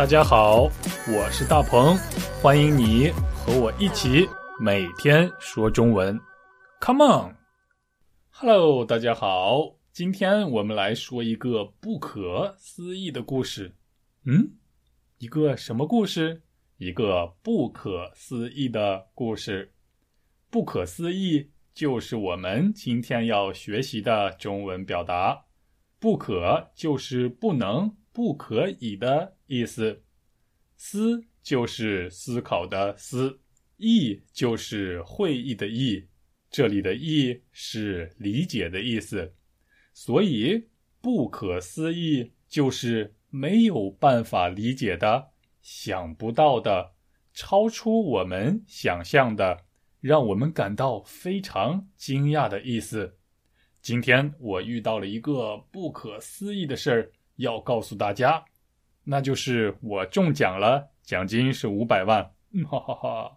大家好，我是大鹏，欢迎你和我一起每天说中文。Come on，Hello，大家好，今天我们来说一个不可思议的故事。嗯，一个什么故事？一个不可思议的故事。不可思议就是我们今天要学习的中文表达。不可就是不能。不可以的意思，思就是思考的思，意就是会议的议，这里的议是理解的意思，所以不可思议就是没有办法理解的、想不到的、超出我们想象的、让我们感到非常惊讶的意思。今天我遇到了一个不可思议的事儿。要告诉大家，那就是我中奖了，奖金是五百万。哈哈哈！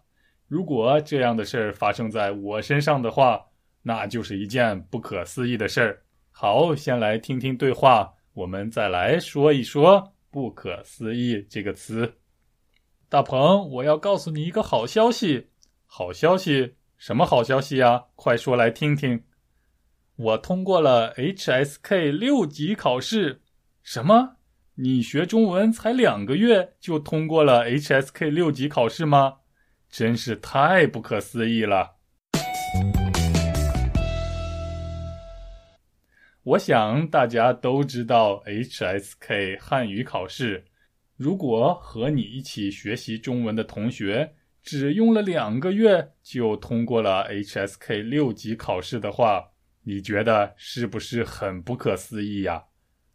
如果这样的事儿发生在我身上的话，那就是一件不可思议的事儿。好，先来听听对话，我们再来说一说“不可思议”这个词。大鹏，我要告诉你一个好消息。好消息？什么好消息呀？快说来听听。我通过了 HSK 六级考试。什么？你学中文才两个月就通过了 HSK 六级考试吗？真是太不可思议了！我想大家都知道 HSK 汉语考试。如果和你一起学习中文的同学只用了两个月就通过了 HSK 六级考试的话，你觉得是不是很不可思议呀？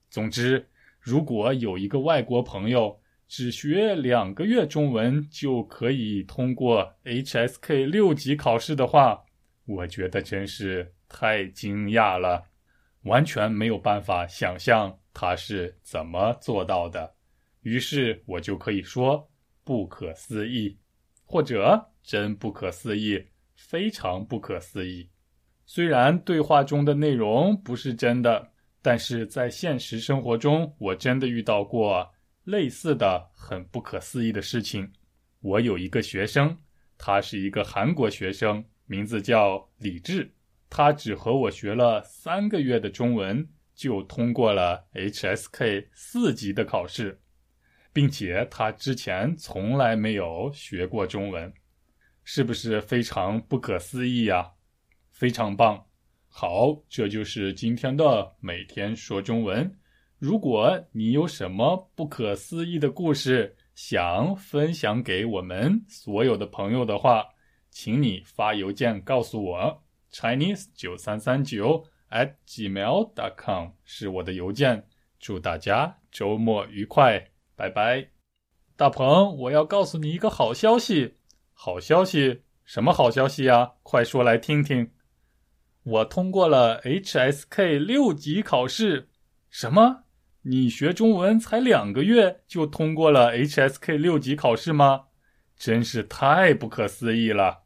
总之，如果有一个外国朋友只学两个月中文就可以通过 HSK 六级考试的话，我觉得真是太惊讶了，完全没有办法想象他是怎么做到的。于是我就可以说不可思议，或者真不可思议，非常不可思议。虽然对话中的内容不是真的。但是在现实生活中，我真的遇到过类似的很不可思议的事情。我有一个学生，他是一个韩国学生，名字叫李智。他只和我学了三个月的中文，就通过了 HSK 四级的考试，并且他之前从来没有学过中文，是不是非常不可思议呀？非常棒。好，这就是今天的每天说中文。如果你有什么不可思议的故事想分享给我们所有的朋友的话，请你发邮件告诉我，chinese 九三三九 at gmail dot com 是我的邮件。祝大家周末愉快，拜拜。大鹏，我要告诉你一个好消息。好消息？什么好消息呀？快说来听听。我通过了 HSK 六级考试。什么？你学中文才两个月就通过了 HSK 六级考试吗？真是太不可思议了！